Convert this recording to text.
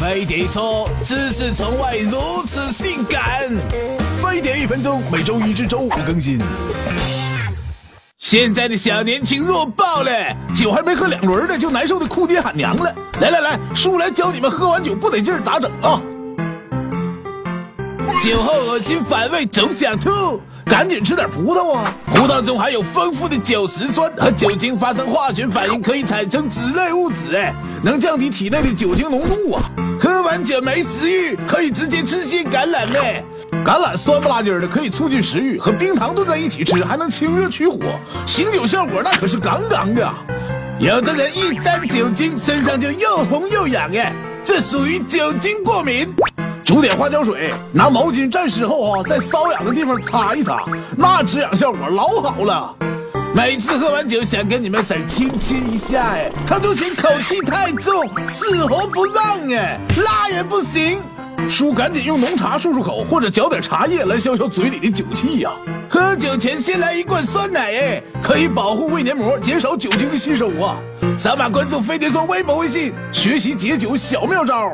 飞碟说，知识从外如此性感。飞碟一分钟，每周一至周五更新。现在的小年轻弱爆了，酒还没喝两轮呢，就难受的哭爹喊娘了。来来来，叔来教你们喝完酒不得劲儿咋整啊？酒后恶心反胃，总想吐，赶紧吃点葡萄啊！葡萄中含有丰富的酒石酸，和酒精发生化学反应可以产生酯类物质，哎，能降低体内的酒精浓度啊！喝完酒没食欲，可以直接吃些橄榄呢。橄榄酸不拉几的，可以促进食欲，和冰糖炖在一起吃，还能清热去火，醒酒效果那可是杠杠的。有的人一沾酒精，身上就又红又痒，哎，这属于酒精过敏。煮点花椒水，拿毛巾蘸湿后啊，在瘙痒的地方擦一擦，那止痒效果老好了。每次喝完酒想跟你们婶亲亲一下，哎，他都嫌口气太重，死活不让，哎，拉也不行。叔赶紧用浓茶漱漱口，或者嚼点茶叶来消消嘴里的酒气呀。喝酒前先来一罐酸奶，哎，可以保护胃黏膜，减少酒精的吸收啊。扫码关注飞碟说微博、微信，学习解酒小妙招。